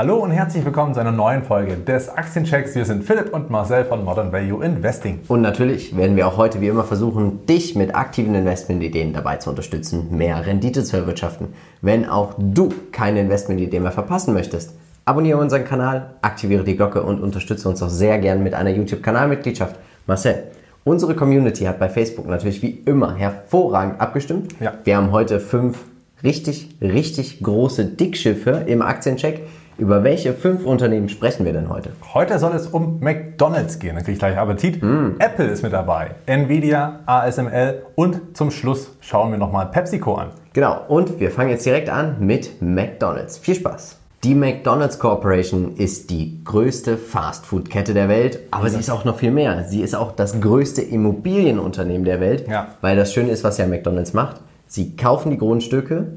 Hallo und herzlich willkommen zu einer neuen Folge des Aktienchecks. Wir sind Philipp und Marcel von Modern Value Investing. Und natürlich werden wir auch heute wie immer versuchen, dich mit aktiven Investmentideen dabei zu unterstützen, mehr Rendite zu erwirtschaften. Wenn auch du keine Investmentidee mehr verpassen möchtest, abonniere unseren Kanal, aktiviere die Glocke und unterstütze uns auch sehr gern mit einer YouTube-Kanalmitgliedschaft. Marcel, unsere Community hat bei Facebook natürlich wie immer hervorragend abgestimmt. Ja. Wir haben heute fünf richtig, richtig große Dickschiffe im Aktiencheck. Über welche fünf Unternehmen sprechen wir denn heute? Heute soll es um McDonalds gehen, dann kriege ich gleich Appetit. Apple ist mit dabei, Nvidia, ASML und zum Schluss schauen wir nochmal PepsiCo an. Genau, und wir fangen jetzt direkt an mit McDonald's. Viel Spaß! Die McDonald's Corporation ist die größte Fastfood-Kette der Welt, aber sie ist auch noch viel mehr. Sie ist auch das größte Immobilienunternehmen der Welt, Ja. weil das Schöne ist, was ja McDonald's macht. Sie kaufen die Grundstücke,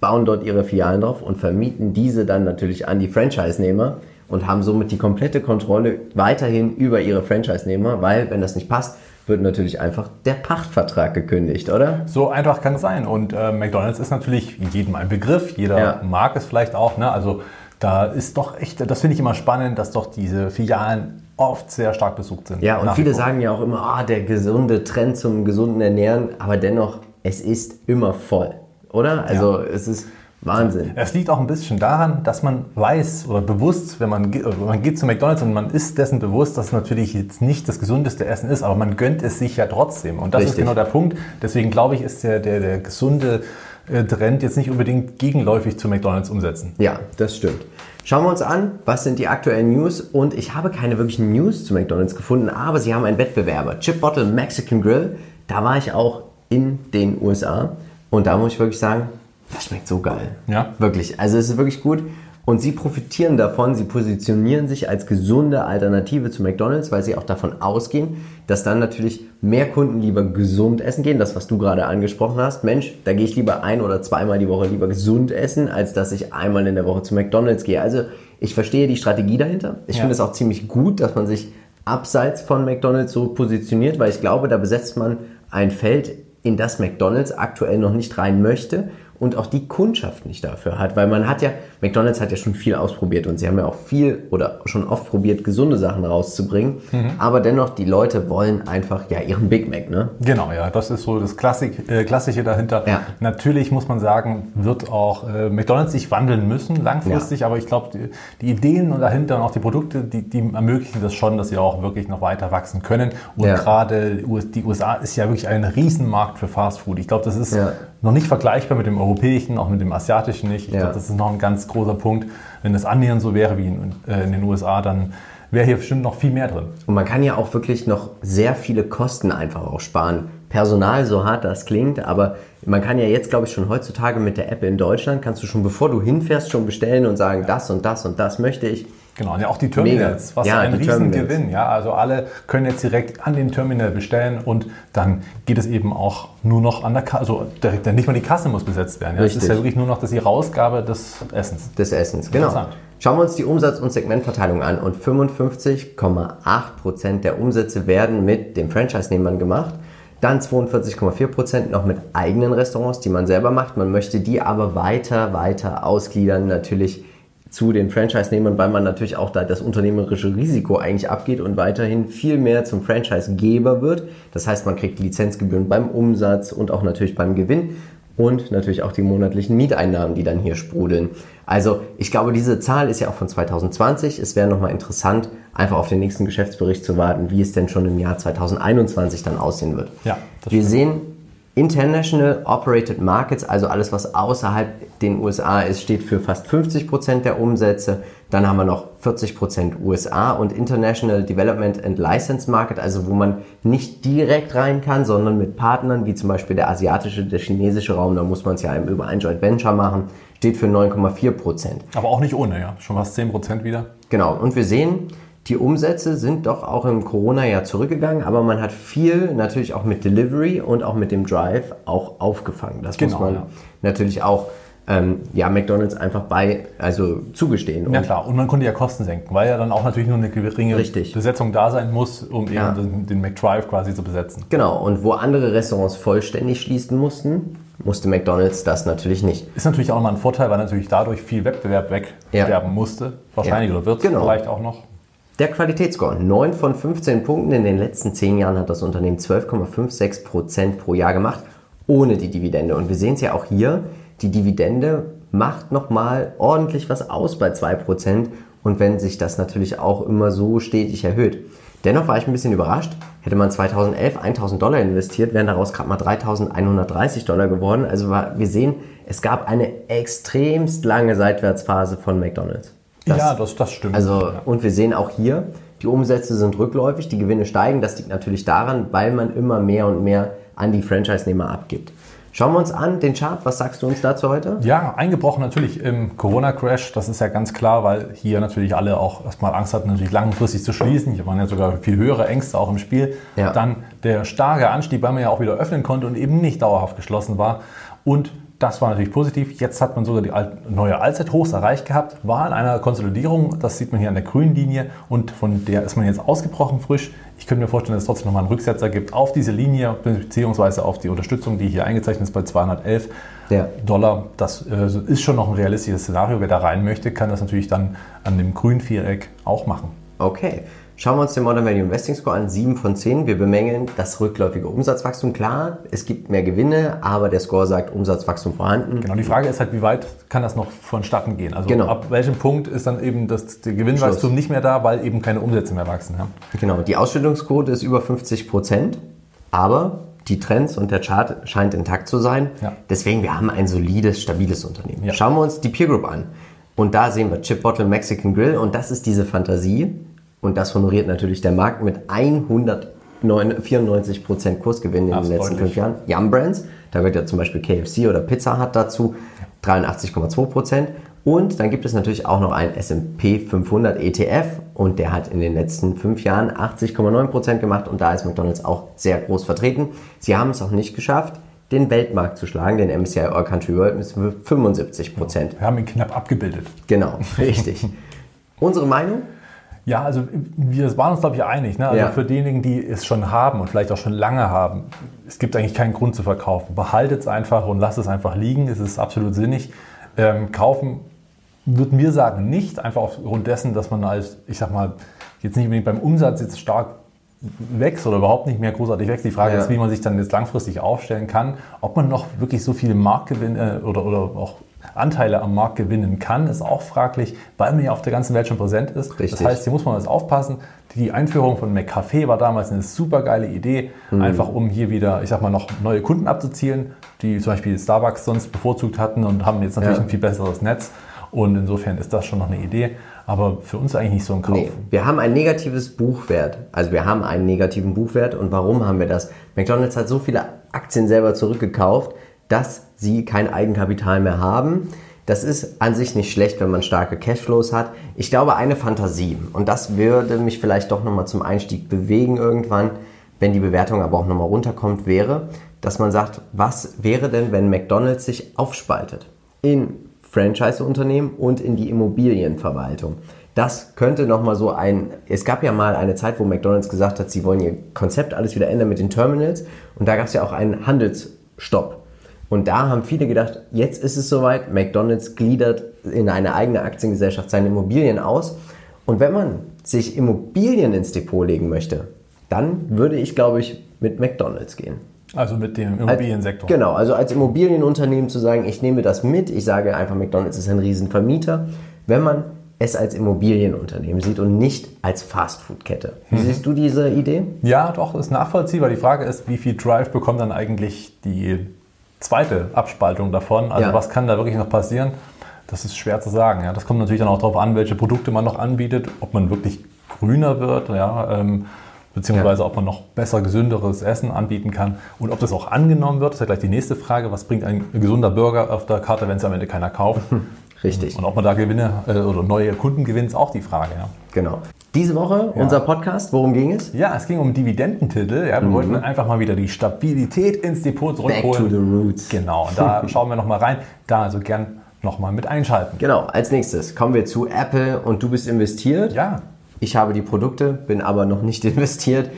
bauen dort ihre Filialen drauf und vermieten diese dann natürlich an die Franchise-Nehmer und haben somit die komplette Kontrolle weiterhin über ihre Franchise-Nehmer, weil, wenn das nicht passt, wird natürlich einfach der Pachtvertrag gekündigt, oder? So einfach kann es sein. Und äh, McDonalds ist natürlich jedem ein Begriff, jeder Ja. mag es vielleicht auch. Ne? Also da ist doch echt, das finde ich immer spannend, dass doch diese Filialen oft sehr stark besucht sind. Ja, und viele sagen ja auch immer, ah, der gesunde Trend zum gesunden Ernähren, aber dennoch, es ist immer voll, oder? Also es ist Wahnsinn. Es liegt auch ein bisschen daran, dass man weiß oder bewusst, wenn man, oder man geht zu McDonalds und man ist dessen bewusst, dass es natürlich jetzt nicht das gesundeste Essen ist, aber man gönnt es sich ja trotzdem. Und das ist Richtig. genau der Punkt. Deswegen glaube ich, ist der, der, der gesunde äh, Trend jetzt nicht unbedingt gegenläufig zu McDonalds umsetzen. Ja, das stimmt. Schauen wir uns an, was sind die aktuellen News? Und ich habe keine wirklichen News zu McDonald's gefunden, aber sie haben einen Wettbewerber, Chip Bottle Mexican Grill. Da war ich auch in den USA und da muss ich wirklich sagen, das schmeckt so geil. Ja. Wirklich. Also es ist wirklich gut. Und sie profitieren davon, sie positionieren sich als gesunde Alternative zu McDonald's, weil sie auch davon ausgehen, dass dann natürlich mehr Kunden lieber gesund essen gehen. Das, was du gerade angesprochen hast. Mensch, da gehe ich lieber ein oder zweimal die Woche lieber gesund essen, als dass ich einmal in der Woche zu McDonald's gehe. Also ich verstehe die Strategie dahinter. Ich Ja. finde es auch ziemlich gut, dass man sich abseits von McDonald's so positioniert, weil ich glaube, da besetzt man ein Feld, in das McDonald's aktuell noch nicht rein möchte und auch die Kundschaft nicht dafür hat, weil man hat ja, McDonald's hat ja schon viel ausprobiert und sie haben ja auch viel oder schon oft probiert, gesunde Sachen rauszubringen, aber dennoch, die Leute wollen einfach ja ihren Big Mac, ne? Genau, ja, das ist so das Klassik, äh, Klassische dahinter. Ja. Natürlich muss man sagen, wird auch äh, McDonalds sich wandeln müssen langfristig, aber ich glaube, die, die Ideen und dahinter und auch die Produkte, die, die ermöglichen das schon, dass sie auch wirklich noch weiter wachsen können. Und Ja. gerade die US- die USA ist ja wirklich ein Riesenmarkt für Fast Food. Ich glaube, das ist Ja. Noch nicht vergleichbar mit dem europäischen, auch mit dem asiatischen nicht. Ich Ja. glaube, das ist noch ein ganz großer Punkt. Wenn das annähernd so wäre wie in, äh, in den USA, dann wäre hier bestimmt noch viel mehr drin. Und man kann ja auch wirklich noch sehr viele Kosten einfach auch sparen. Personal, so hart das klingt, aber man kann ja jetzt, glaube ich, schon heutzutage mit der App in Deutschland, kannst du schon, bevor du hinfährst, schon bestellen und sagen, das und das und das möchte ich. Genau, und ja auch die Terminals, Mega. was Ja, ein Riesengewinn. Ja, also alle können jetzt direkt an den Terminal bestellen und dann geht es eben auch nur noch an der Kasse, also direkt, nicht mal die Kasse muss besetzt werden. Ja. Es ist ja wirklich nur noch das die Rausgabe des Essens. des Essens. Genau. Schauen wir uns die Umsatz- und Segmentverteilung an und 55,8% der Umsätze werden mit den Franchise-Nehmern gemacht. Dann 42,4% noch mit eigenen Restaurants, die man selber macht. Man möchte die aber weiter, weiter ausgliedern natürlich zu den Franchise-Nehmern, weil man natürlich auch da das unternehmerische Risiko eigentlich abgeht und weiterhin viel mehr zum Franchise-Geber wird. Das heißt, man kriegt Lizenzgebühren beim Umsatz und auch natürlich beim Gewinn und natürlich auch die monatlichen Mieteinnahmen, die dann hier sprudeln. Also ich glaube, diese Zahl ist ja auch von 2020. Es wäre nochmal interessant, einfach auf den nächsten Geschäftsbericht zu warten, wie es denn schon im Jahr 2021 dann aussehen wird. Ja, das Wir sehen International Operated Markets, also alles, was außerhalb den USA ist, steht für fast 50% der Umsätze. Dann haben wir noch 40% USA und International Development and License Market, also wo man nicht direkt rein kann, sondern mit Partnern, wie zum Beispiel der asiatische, der chinesische Raum, da muss man es ja eben über ein Joint Venture machen, steht für 9,4%. Aber auch nicht ohne, ja. Schon fast 10% wieder. Genau, und wir sehen, die Umsätze sind doch auch im Corona-Jahr zurückgegangen, aber man hat viel natürlich auch mit Delivery und auch mit dem Drive auch aufgefangen. Das Genau, muss man ja. natürlich auch ähm, ja, McDonalds einfach bei, also zugestehen. Ja klar, und man konnte ja Kosten senken, weil ja dann auch natürlich nur eine geringe Richtig. Besetzung da sein muss, um eben Ja. den, den McDrive quasi zu besetzen. Genau, und wo andere Restaurants vollständig schließen mussten, musste McDonalds das natürlich nicht. Ist natürlich auch nochmal ein Vorteil, weil natürlich dadurch viel Wettbewerb wegsterben Ja. musste. Wahrscheinlich oder wird Genau. vielleicht auch noch. Der Qualitätsscore, 9 von 15 Punkten. In den letzten 10 Jahren hat das Unternehmen 12,56 Prozent pro Jahr gemacht, ohne die Dividende. Und wir sehen es ja auch hier, die Dividende macht nochmal ordentlich was aus bei 2 Prozent. Und wenn sich das natürlich auch immer so stetig erhöht. Dennoch war ich ein bisschen überrascht. Hätte man 2011 1000 Dollar investiert, wären daraus gerade mal 3130 Dollar geworden. Also war, wir sehen, es gab eine extremst lange Seitwärtsphase von McDonald's. Das- ja, das, das stimmt. also, und wir sehen auch hier, die Umsätze sind rückläufig, die Gewinne steigen. Das liegt natürlich daran, weil man immer mehr und mehr an die Franchise-Nehmer abgibt. Schauen wir uns an den Chart. Was sagst du uns dazu heute? Ja, eingebrochen natürlich im Corona-Crash, das ist ja ganz klar, weil hier natürlich alle auch erstmal Angst hatten, natürlich langfristig zu schließen. Hier waren ja sogar viel höhere Ängste auch im Spiel. Ja. Dann der starke Anstieg, weil man ja auch wieder öffnen konnte und eben nicht dauerhaft geschlossen war. Und das war natürlich positiv. Jetzt hat man sogar die neue Allzeithochs erreicht gehabt, war in einer Konsolidierung, das sieht man hier an der grünen Linie und von der ist man jetzt ausgebrochen frisch. Ich könnte mir vorstellen, dass es trotzdem nochmal einen Rücksetzer gibt auf diese Linie, beziehungsweise auf die Unterstützung, die hier eingezeichnet ist bei 211 Ja. Dollar. Das äh, ist schon noch ein realistisches Szenario. Wer da rein möchte, kann das natürlich dann an dem grünen Viereck auch machen. Okay. Schauen wir uns den Modern Value Investing Score an. 7 von 10. Wir bemängeln das rückläufige Umsatzwachstum. Klar, es gibt mehr Gewinne, aber der Score sagt Umsatzwachstum vorhanden. Genau, die Frage ist halt, wie weit kann das noch vonstatten gehen? Also Genau. ab welchem Punkt ist dann eben das Gewinnwachstum Schluss. nicht mehr da, weil eben keine Umsätze mehr wachsen. Ja? Genau, die Ausschüttungsquote ist über 50 Prozent, aber die Trends und der Chart scheint intakt zu sein. Ja. Deswegen, wir haben ein solides, stabiles Unternehmen. Ja. Schauen wir uns die Peer Group an. Und da sehen wir Chip Bottle Mexican Grill und das ist diese Fantasie. Und das honoriert natürlich der Markt mit 194 Prozent Kursgewinn in den letzten fünf Jahren. Yum Brands, da wird ja zum Beispiel KFC oder Pizza Hut dazu, 83,2 Prozent. Und dann gibt es natürlich auch noch einen S&P 500 ETF und der hat in den letzten fünf Jahren 80,9 Prozent gemacht und da ist McDonald's auch sehr groß vertreten. Sie haben es auch nicht geschafft, den Weltmarkt zu schlagen, den MSCI All Country World mit 75 Prozent. Wir haben ihn knapp abgebildet. Genau, richtig. Unsere Meinung? Ja, also wir waren uns, glaube ich, einig. Ne? Also Ja. für diejenigen, die es schon haben und vielleicht auch schon lange haben, es gibt eigentlich keinen Grund zu verkaufen. Behaltet es einfach und lasst es einfach liegen. Es ist absolut sinnig. Ähm, kaufen würde mir sagen nicht, einfach aufgrund dessen, dass man als, ich sag mal, jetzt nicht unbedingt beim Umsatz jetzt stark wächst oder überhaupt nicht mehr großartig wächst. Die Frage Ja. ist, wie man sich dann jetzt langfristig aufstellen kann, ob man noch wirklich so viele Marktgewinne oder, oder auch Anteile am Markt gewinnen kann, ist auch fraglich, weil man ja auf der ganzen Welt schon präsent ist. Richtig. Das heißt, hier muss man jetzt aufpassen. Die Einführung von McCafe war damals eine super geile Idee, Mhm. einfach um hier wieder, ich sag mal, noch neue Kunden abzuzielen, die zum Beispiel Starbucks sonst bevorzugt hatten und haben jetzt natürlich Ja. ein viel besseres Netz. Und insofern ist das schon noch eine Idee, aber für uns eigentlich nicht so ein Kauf. Nee, wir haben ein negatives Buchwert. Also wir haben einen negativen Buchwert. Und warum haben wir das? McDonald's hat so viele Aktien selber zurückgekauft, dass sie kein Eigenkapital mehr haben. Das ist an sich nicht schlecht, wenn man starke Cashflows hat. Ich glaube, eine Fantasie, und das würde mich vielleicht doch nochmal zum Einstieg bewegen irgendwann, wenn die Bewertung aber auch nochmal runterkommt, wäre, dass man sagt, was wäre denn, wenn McDonald's sich aufspaltet in Franchise-Unternehmen und in die Immobilienverwaltung. Das könnte nochmal so ein, es gab ja mal eine Zeit, wo McDonald's gesagt hat, sie wollen ihr Konzept alles wieder ändern mit den Terminals und da gab es ja auch einen Handelsstopp. Und da haben viele gedacht, jetzt ist es soweit, McDonald's gliedert in eine eigene Aktiengesellschaft seine Immobilien aus. Und wenn man sich Immobilien ins Depot legen möchte, dann würde ich, glaube ich, mit McDonald's gehen. Also mit dem Immobiliensektor. Genau, also als Immobilienunternehmen zu sagen, ich nehme das mit, ich sage einfach, McDonald's ist ein Riesenvermieter, wenn man es als Immobilienunternehmen sieht und nicht als Fastfood-Kette. Wie siehst du diese Idee? Ja, doch, ist nachvollziehbar. Die Frage ist, wie viel Drive bekommt dann eigentlich die zweite Abspaltung davon? Also Ja. was kann da wirklich noch passieren? Das ist schwer zu sagen. Ja. Das kommt natürlich dann auch darauf an, welche Produkte man noch anbietet, ob man wirklich grüner wird, ja, ähm, beziehungsweise ob man noch besser, gesünderes Essen anbieten kann und ob das auch angenommen wird. Das ist ja gleich die nächste Frage. Was bringt ein gesunder Burger auf der Karte, wenn es am Ende keiner kauft? Richtig. Und ob man da Gewinne äh, oder neue Kunden gewinnt, ist auch die Frage. Ja. Genau. Diese Woche unser Podcast, worum ging es? Ja, es ging um Dividendentitel. Ja, wir wollten einfach mal wieder die Stabilität ins Depot Back to zurückholen. the roots. Genau, und da schauen wir nochmal rein. Da also gern nochmal mit einschalten. Genau, als nächstes kommen wir zu Apple und du bist investiert. Ja, Ich habe die Produkte, bin aber noch nicht investiert,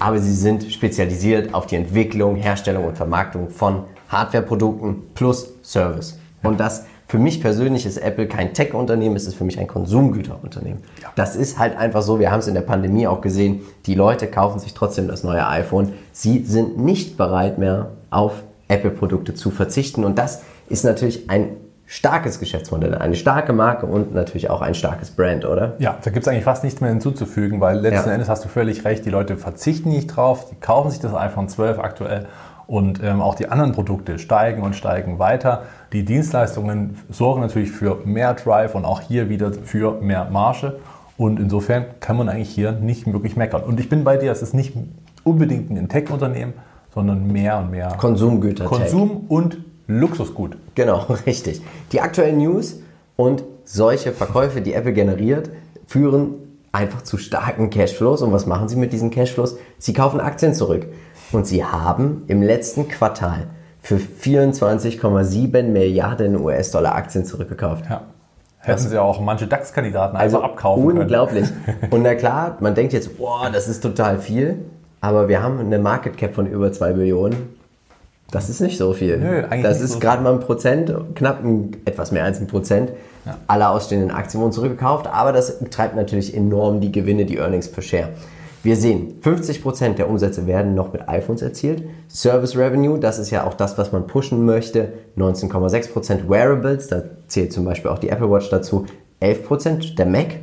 aber sie sind spezialisiert auf die Entwicklung, Herstellung und Vermarktung von Hardwareprodukten plus Service. Und das für mich persönlich ist Apple kein Tech-Unternehmen, es ist für mich ein Konsumgüterunternehmen. Das ist halt einfach so, wir haben es in der Pandemie auch gesehen, die Leute kaufen sich trotzdem das neue iPhone. Sie sind nicht bereit mehr auf Apple-Produkte zu verzichten und das ist natürlich ein starkes Geschäftsmodell, eine starke Marke und natürlich auch ein starkes Brand, oder? Ja, da gibt es eigentlich fast nichts mehr hinzuzufügen, weil letzten Ja. Endes hast du völlig recht, die Leute verzichten nicht drauf, die kaufen sich das iPhone 12 aktuell und ähm, auch die anderen Produkte steigen und steigen weiter. Die Dienstleistungen sorgen natürlich für mehr Drive und auch hier wieder für mehr Marge. Und insofern kann man eigentlich hier nicht wirklich meckern. Und ich bin bei dir, es ist nicht unbedingt ein Tech-Unternehmen, sondern mehr und mehr Konsumgüter. Konsum und Luxusgut. Genau, richtig. Die aktuellen News und solche Verkäufe, die Apple generiert, führen einfach zu starken Cashflows. Und was machen sie mit diesen Cashflows? Sie kaufen Aktien zurück. Und sie haben im letzten Quartal für 24,7 Milliarden US-Dollar Aktien zurückgekauft. Ja. Hätten sie auch manche DAX-Kandidaten einfach Also abkaufen können. unglaublich. Und na klar, man denkt jetzt, boah, das ist total viel. Aber wir haben eine Market Cap von über 2 Billionen. Das ist nicht so viel. Nö, eigentlich das ist so gerade mal ein Prozent, knapp ein, etwas mehr als ein Prozent aller ausstehenden Aktien wurden zurückgekauft. Aber das treibt natürlich enorm die Gewinne, die Earnings per Share. Wir sehen, 50% der Umsätze werden noch mit iPhones erzielt. Service Revenue, das ist ja auch das, was man pushen möchte, 19,6%. Wearables, da zählt zum Beispiel auch die Apple Watch dazu, 11%. Der Mac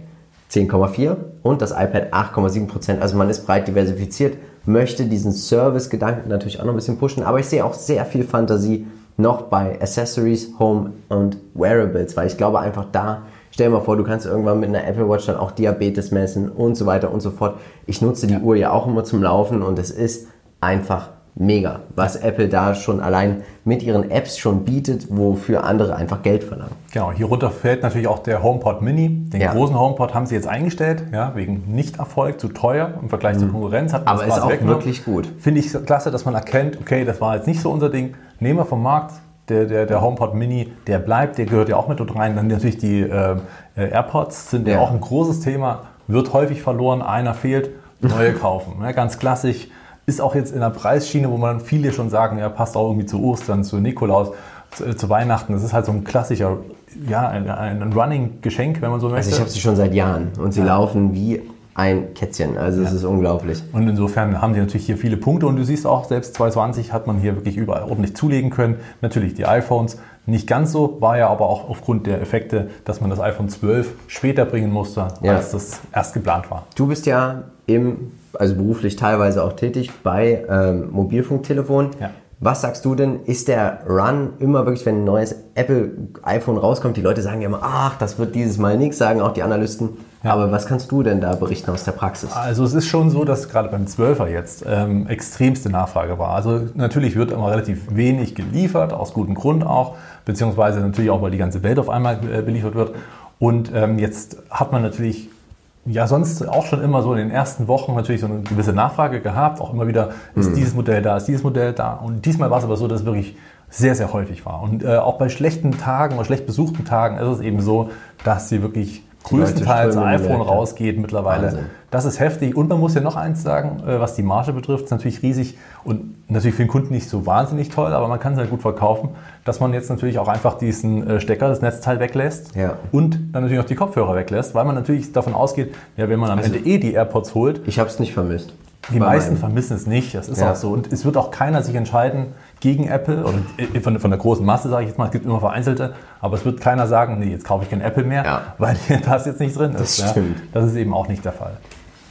10,4% und das iPad 8,7%. Also man ist breit diversifiziert, möchte diesen Service-Gedanken natürlich auch noch ein bisschen pushen, aber ich sehe auch sehr viel Fantasie noch bei Accessories, Home und Wearables, weil ich glaube einfach da, stell dir mal vor, du kannst irgendwann mit einer Apple Watch dann auch Diabetes messen und so weiter und so fort. Ich nutze die Uhr ja auch immer zum Laufen und es ist einfach mega, was Apple da schon allein mit ihren Apps schon bietet, wofür andere einfach Geld verlangen. Genau, hier runter fällt natürlich auch der HomePod Mini. Den Ja. großen HomePod haben sie jetzt eingestellt, ja, wegen Nicht-Erfolg, zu teuer im Vergleich zur Konkurrenz. Hat Mhm. Aber ist auch wirklich gut. Finde ich klasse, dass man erkennt, okay, das war jetzt nicht so unser Ding. Nehmen wir vom Markt. Der, der, der HomePod Mini, der bleibt, der gehört ja auch mit dort rein. Dann natürlich die äh, äh, AirPods sind ja. Ja. auch ein großes Thema. Wird häufig verloren, einer fehlt, neue kaufen. Ja, ganz klassisch. Ist auch jetzt in der Preisschiene, wo man viele schon sagen, ja, passt auch irgendwie zu Ostern, zu Nikolaus, zu, äh, zu Weihnachten. Das ist halt so ein klassischer, ja, ein, ein Running-Geschenk, wenn man so möchte. Also ich habe sie schon seit Jahren und sie laufen wie ein Kätzchen. Also es ist unglaublich. Und insofern haben die natürlich hier viele Punkte und du siehst auch, selbst 2020 hat man hier wirklich überall ordentlich zulegen können. Natürlich die iPhones nicht ganz so, war ja aber auch aufgrund der Effekte, dass man das iPhone 12 später bringen musste, Ja. als das erst geplant war. Du bist ja im, also beruflich teilweise auch tätig bei ähm, Mobilfunktelefonen. Ja. Was sagst du denn, ist der Run immer wirklich, wenn ein neues Apple iPhone rauskommt, die Leute sagen ja immer, ach, das wird dieses Mal nichts, sagen auch die Analysten. Aber was kannst du denn da berichten aus der Praxis? Also es ist schon so, dass gerade beim 12er jetzt ähm, extremste Nachfrage war. Also natürlich wird immer relativ wenig geliefert, aus gutem Grund auch, beziehungsweise natürlich auch, weil die ganze Welt auf einmal äh, beliefert wird. Und ähm, jetzt hat man natürlich ja sonst auch schon immer so in den ersten Wochen natürlich so eine gewisse Nachfrage gehabt, auch immer wieder ist dieses Modell da, ist dieses Modell da. Und diesmal war es aber so, dass es wirklich sehr, sehr häufig war. Und äh, auch bei schlechten Tagen oder schlecht besuchten Tagen ist es eben so, dass sie wirklich größtenteils iPhone Märkte. rausgeht mittlerweile. Wahnsinn. Das ist heftig. Und man muss ja noch eins sagen, äh, was die Marge betrifft, ist natürlich riesig und natürlich für den Kunden nicht so wahnsinnig toll, aber man kann es halt gut verkaufen, dass man jetzt natürlich auch einfach diesen äh, Stecker, das Netzteil weglässt Ja. und dann natürlich auch die Kopfhörer weglässt, weil man natürlich davon ausgeht, ja, wenn man am Ende eh die AirPods holt, Ich habe es nicht vermisst. die meisten meinem. vermissen es nicht, das ist Ja. auch so. Und es wird auch keiner sich entscheiden gegen Apple, oder von, von der großen Masse sage ich jetzt mal, es gibt immer vereinzelte, aber es wird keiner sagen, nee, jetzt kaufe ich kein Apple mehr, Ja. weil das jetzt nicht drin ist. Das stimmt. Ja. Das ist eben auch nicht der Fall.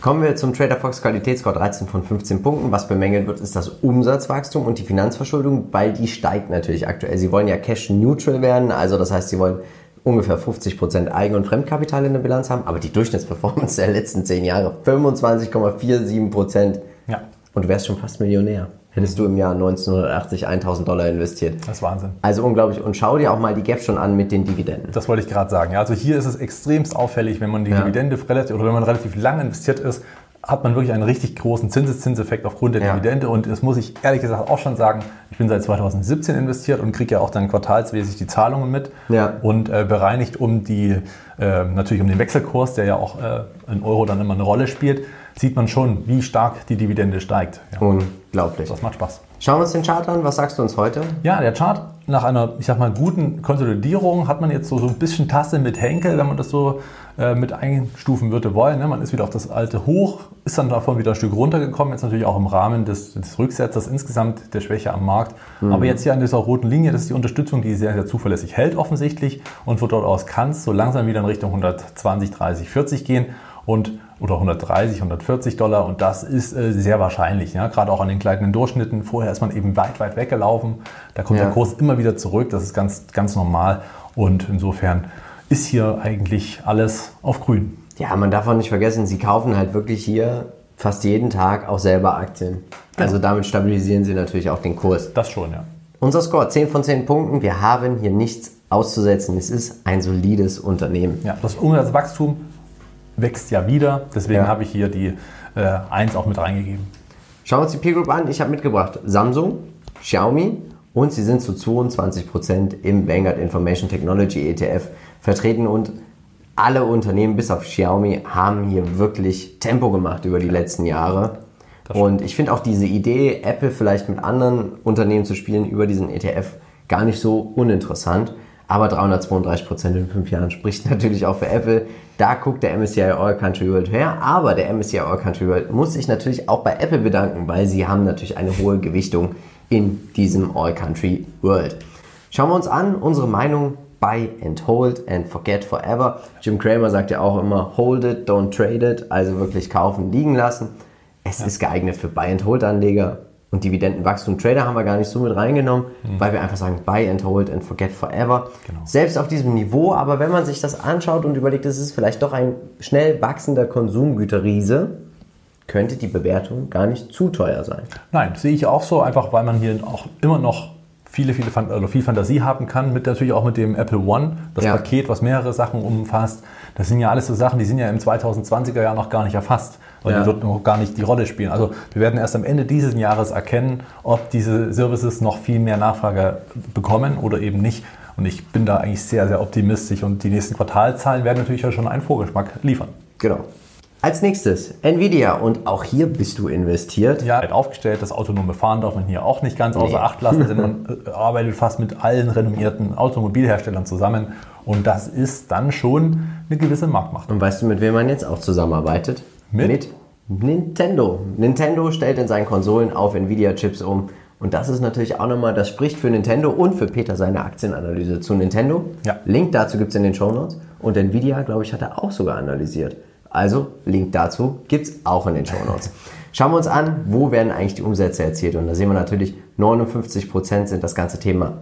Kommen wir zum Trader Fox Qualitätsscore 13 von 15 Punkten. Was bemängelt wird, ist das Umsatzwachstum und die Finanzverschuldung, weil die steigt natürlich aktuell. Sie wollen ja cash neutral werden, also das heißt, sie wollen ungefähr 50% Eigen- und Fremdkapital in der Bilanz haben, aber die Durchschnittsperformance der letzten 10 Jahre 25,47%. Ja. Und du wärst schon fast Millionär. Hättest du im Jahr 1980 1000 Dollar investiert. Das ist Wahnsinn. Also unglaublich. Und schau dir auch mal die Gap schon an mit den Dividenden. Das wollte ich gerade sagen. Ja, also hier ist es extremst auffällig, wenn man die Ja. Dividende relativ, oder wenn man relativ lang investiert ist, hat man wirklich einen richtig großen Zinseszinseffekt aufgrund der Ja. Dividende. Und das muss ich ehrlich gesagt auch schon sagen, ich bin seit 2017 investiert und kriege ja auch dann quartalsmäßig die Zahlungen mit Ja. und äh, bereinigt um die, äh, natürlich um den Wechselkurs, der ja auch äh, in Euro dann immer eine Rolle spielt, sieht man schon, wie stark die Dividende steigt. Ja, Unglaublich. das macht Spaß. Schauen wir uns den Chart an. Was sagst du uns heute? Ja, der Chart nach einer, ich sag mal, guten Konsolidierung hat man jetzt so, so ein bisschen Tasse mit Henkel, wenn man das so äh, mit einstufen würde wollen. Ne? Man ist wieder auf das alte Hoch, ist dann davon wieder ein Stück runtergekommen, jetzt natürlich auch im Rahmen des, des Rücksetzers insgesamt der Schwäche am Markt. Aber jetzt hier an dieser roten Linie, das ist die Unterstützung, die sehr, sehr zuverlässig hält offensichtlich und von dort aus kann es so langsam wieder in Richtung 120, 30, 40 gehen und oder 130, 140 Dollar und das ist äh, sehr wahrscheinlich. Ja? Gerade auch an den gleitenden Durchschnitten. Vorher ist man eben weit, weit weggelaufen. Da kommt Ja. der Kurs immer wieder zurück. Das ist ganz, ganz normal und insofern ist hier eigentlich alles auf grün. Ja, man darf auch nicht vergessen, sie kaufen halt wirklich hier fast jeden Tag auch selber Aktien. Also damit stabilisieren sie natürlich auch den Kurs. Das schon, ja. Unser Score 10 von 10 Punkten. Wir haben hier nichts auszusetzen. Es ist ein solides Unternehmen. ja. Das Umsatzwachstum wächst ja wieder. Deswegen Ja. habe ich hier die äh, 1 auch mit reingegeben. Schauen wir uns die Peer Group an. Ich habe mitgebracht Samsung, Xiaomi und sie sind zu 22% im Vanguard Information Technology ETF vertreten und alle Unternehmen bis auf Xiaomi haben hier wirklich Tempo gemacht über die letzten Jahre. Und ich finde auch diese Idee, Apple vielleicht mit anderen Unternehmen zu spielen über diesen ETF gar nicht so uninteressant. Aber 332% in fünf Jahren spricht natürlich auch für Apple. Da guckt der MSCI All Country World her. Aber der MSCI All Country World muss sich natürlich auch bei Apple bedanken, weil sie haben natürlich eine hohe Gewichtung in diesem All Country World. Schauen wir uns an, unsere Meinung Buy and Hold and Forget Forever. Jim Cramer sagt ja auch immer Hold it, don't trade it, also wirklich kaufen, liegen lassen. Es ist geeignet für Buy and Hold Anleger und Dividendenwachstum. Trader haben wir gar nicht so mit reingenommen, weil wir einfach sagen Buy and Hold and Forget Forever. Genau. Selbst auf diesem Niveau, aber wenn man sich das anschaut und überlegt, es ist vielleicht doch ein schnell wachsender Konsumgüterriese, könnte die Bewertung gar nicht zu teuer sein. Nein, sehe ich auch so, einfach weil man hier auch immer noch viele, viele oder viel Fantasie haben kann, mit natürlich auch mit dem Apple One, das Ja. Paket, was mehrere Sachen umfasst. Das sind ja alles so Sachen, die sind ja im 2020er Jahr noch gar nicht erfasst, weil Ja. die dort noch gar nicht die Rolle spielen. Also wir werden erst am Ende dieses Jahres erkennen, ob diese Services noch viel mehr Nachfrage bekommen oder eben nicht. Und ich bin da eigentlich sehr, sehr optimistisch und die nächsten Quartalzahlen werden natürlich ja schon einen Vorgeschmack liefern. Genau. Als nächstes Nvidia und auch hier bist du investiert. Ja, aufgestellt. Das autonome Fahren darf man hier auch nicht ganz außer Nee. Acht lassen, denn man äh, arbeitet fast mit allen renommierten Automobilherstellern zusammen. Und das ist dann schon eine gewisse Marktmacht. Und weißt du, mit wem man jetzt auch zusammenarbeitet? Mit? Nintendo. Nintendo stellt in seinen Konsolen auf Nvidia-Chips um. Und das ist natürlich auch nochmal, das spricht für Nintendo und für Peter seine Aktienanalyse zu Nintendo. Ja. Link dazu gibt es in den Show Notes. Und Nvidia, glaube ich, hat er auch sogar analysiert. Also, Link dazu gibt es auch in den Show Notes. Schauen wir uns an, wo werden eigentlich die Umsätze erzielt. Und da sehen wir natürlich, 59% sind das ganze Thema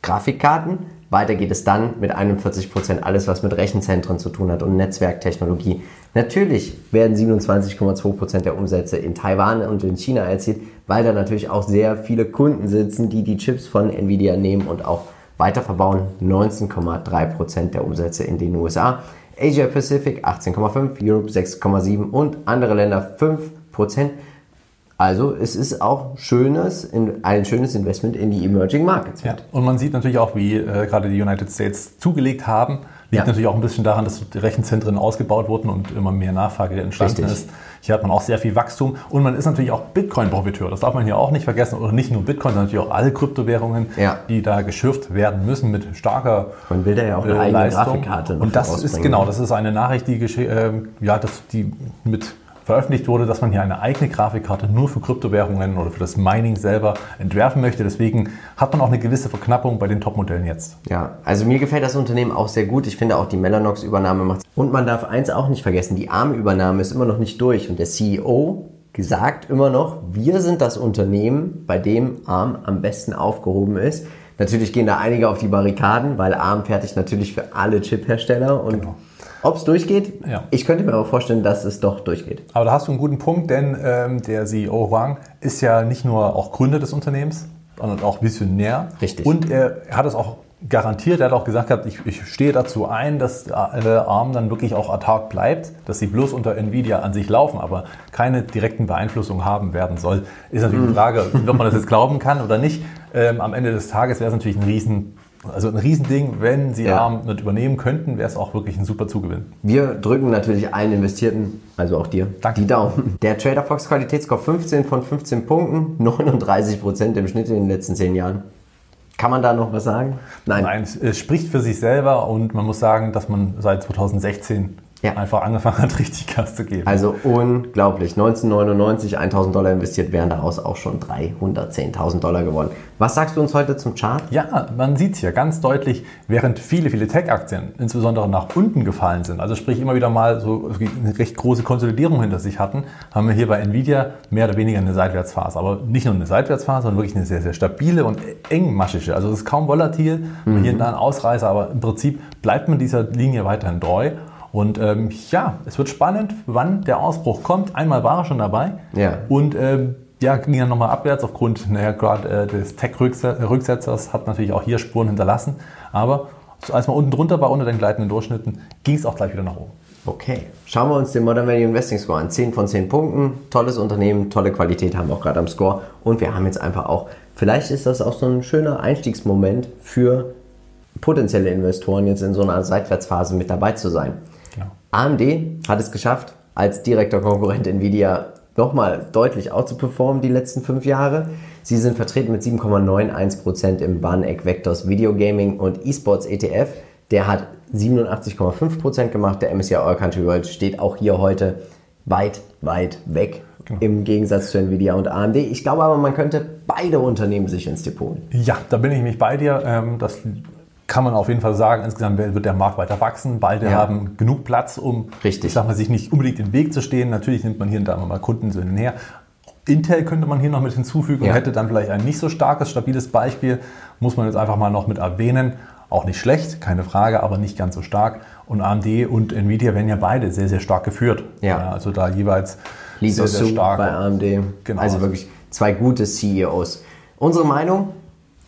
Grafikkarten. Weiter geht es dann mit 41% alles, was mit Rechenzentren zu tun hat und Netzwerktechnologie. Natürlich werden 27,2% der Umsätze in Taiwan und in China erzielt, weil da natürlich auch sehr viele Kunden sitzen, die die Chips von Nvidia nehmen und auch weiterverbauen. 19,3% der Umsätze in den USA. Asia Pacific 18,5%, Europe 6,7% und andere Länder 5%. Also es ist auch schönes, in, ein schönes Investment in die Emerging Markets. Ja. Und man sieht natürlich auch, wie äh, gerade die United States zugelegt haben. Liegt Ja. natürlich auch ein bisschen daran, dass die Rechenzentren ausgebaut wurden und immer mehr Nachfrage entstanden Richtig. ist. Hier hat man auch sehr viel Wachstum und man ist natürlich auch Bitcoin-Profiteur. Das darf man hier auch nicht vergessen. Oder nicht nur Bitcoin, sondern natürlich auch alle Kryptowährungen, Ja. die da geschürft werden müssen mit starker Man will da ja auch eine äh, eigene Leistung. Grafikkarte noch Und das ist genau, das ist eine Nachricht, die, ähm, ja, das, die mit veröffentlicht wurde, dass man hier eine eigene Grafikkarte nur für Kryptowährungen oder für das Mining selber entwerfen möchte. Deswegen hat man auch eine gewisse Verknappung bei den Topmodellen jetzt. Ja, also mir gefällt das Unternehmen auch sehr gut. Ich finde auch die Mellanox-Übernahme macht Und man darf eins auch nicht vergessen, die ARM-Übernahme ist immer noch nicht durch. Und der CEO gesagt immer noch, wir sind das Unternehmen, bei dem ARM am besten aufgehoben ist. Natürlich gehen da einige auf die Barrikaden, weil ARM fertigt natürlich für alle Chip-Hersteller und Genau. Ob es durchgeht? Ja. Ich könnte mir aber vorstellen, dass es doch durchgeht. Aber da hast du einen guten Punkt, denn ähm, der CEO Huang ist ja nicht nur auch Gründer des Unternehmens, sondern auch Visionär. Richtig. Und er hat es auch garantiert, er hat auch gesagt gehabt, ich, ich stehe dazu ein, dass ARM dann wirklich auch autark bleibt, dass sie bloß unter Nvidia an sich laufen, aber keine direkten Beeinflussungen haben werden soll. Ist natürlich die Frage, ob man das jetzt glauben kann oder nicht. Ähm, am Ende des Tages wäre es natürlich ein riesen also ein Riesending, wenn sie Ja. ARM nicht übernehmen könnten, wäre es auch wirklich ein super Zugewinn. Wir drücken natürlich allen Investierten, also auch dir, Danke. die Daumen. Der Trader Fox Qualitätsscore 15 von 15 Punkten, 39 Prozent im Schnitt in den letzten 10 Jahren. Kann man da noch was sagen? Nein. Nein, es, es spricht für sich selber und man muss sagen, dass man seit 2016 Ja. einfach angefangen hat, richtig Gas zu geben. Also unglaublich. 1999 1000 Dollar investiert, wären daraus auch schon 310.000 Dollar geworden. Was sagst du uns heute zum Chart? Ja, man sieht es hier ganz deutlich, während viele, viele Tech-Aktien insbesondere nach unten gefallen sind, also sprich immer wieder mal so eine recht große Konsolidierung hinter sich hatten, haben wir hier bei Nvidia mehr oder weniger eine Seitwärtsphase. Aber nicht nur eine Seitwärtsphase, sondern wirklich eine sehr, sehr stabile und engmaschige. Also es ist kaum volatil, hier und da ein Ausreißer, aber im Prinzip bleibt man dieser Linie weiterhin treu. Und ähm, ja, es wird spannend, wann der Ausbruch kommt. Einmal war er schon dabei. Ja. Und ähm, ja, ging dann nochmal abwärts aufgrund naja, gerade äh, des Tech-Rücksetzers, hat natürlich auch hier Spuren hinterlassen. Aber als man unten drunter war, unter den gleitenden Durchschnitten, ging es auch gleich wieder nach oben. Okay. Schauen wir uns den Modern Value Investing Score an. 10 von 10 Punkten. Tolles Unternehmen, tolle Qualität haben wir auch gerade am Score. Und wir haben jetzt einfach auch, vielleicht ist das auch so ein schöner Einstiegsmoment für potenzielle Investoren, jetzt in so einer Seitwärtsphase mit dabei zu sein. Genau. AMD hat es geschafft, als direkter Konkurrent Nvidia nochmal deutlich outzuperformen die letzten fünf Jahre. Sie sind vertreten mit 7,91% im Banek Vectors Video Gaming und Esports ETF. Der hat 87,5% gemacht. Der MSCI All Country World steht auch hier heute weit, weit weg. Im Gegensatz zu Nvidia und AMD. Ich glaube aber, man könnte beide Unternehmen sich ins Depot holen. Ja, da bin ich nicht bei dir. Ähm, das kann man auf jeden Fall sagen. Insgesamt wird der Markt weiter wachsen. Beide Ja. haben genug Platz, um Richtig. ich sag mal, sich nicht unbedingt im Weg zu stehen. Natürlich nimmt man hier und da mal Kunden so hin und her. Intel könnte man hier noch mit hinzufügen Ja. und hätte dann vielleicht ein nicht so starkes, stabiles Beispiel. Muss man jetzt einfach mal noch mit erwähnen. Auch nicht schlecht, keine Frage, aber nicht ganz so stark. Und AMD und Nvidia werden ja beide sehr, sehr stark geführt. Ja. also da jeweils Lisa sehr, sehr stark. bei AMD. Genau. Also wirklich zwei gute CEOs. Unsere Meinung?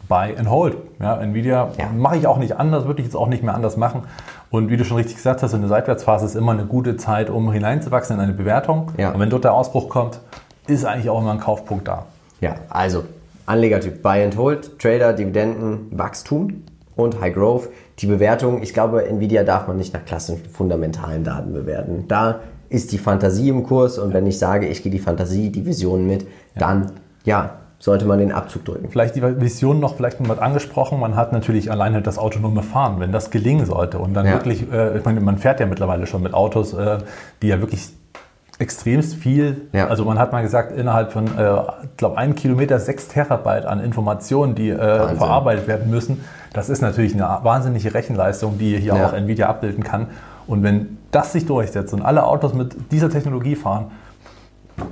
Buy and Hold. Ja, Nvidia Ja. mache ich auch nicht anders, würde ich jetzt auch nicht mehr anders machen. Und wie du schon richtig gesagt hast, so eine Seitwärtsphase ist immer eine gute Zeit, um hineinzuwachsen in eine Bewertung. Ja. Und wenn dort der Ausbruch kommt, ist eigentlich auch immer ein Kaufpunkt da. Ja, also Anlegertyp Buy and Hold, Trader, Dividenden, Wachstum und High Growth. Die Bewertung, ich glaube, Nvidia darf man nicht nach klassischen fundamentalen Daten bewerten. Da ist die Fantasie im Kurs und wenn ich sage, ich gehe die Fantasie, die Vision mit, dann ja, sollte man den Abzug drücken. Vielleicht die Vision noch vielleicht mal angesprochen. Man hat natürlich alleine das autonome Fahren, wenn das gelingen sollte und dann Ja. wirklich, äh, ich meine, man fährt ja mittlerweile schon mit Autos, äh, die ja wirklich extremst viel, Ja. also man hat mal gesagt, innerhalb von, äh, ich glaube, einem Kilometer sechs Terabyte an Informationen, die äh, verarbeitet werden müssen. Das ist natürlich eine wahnsinnige Rechenleistung, die hier Ja. auch Nvidia abbilden kann. Und wenn das sich durchsetzt und alle Autos mit dieser Technologie fahren,